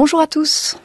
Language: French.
Bonjour à tous.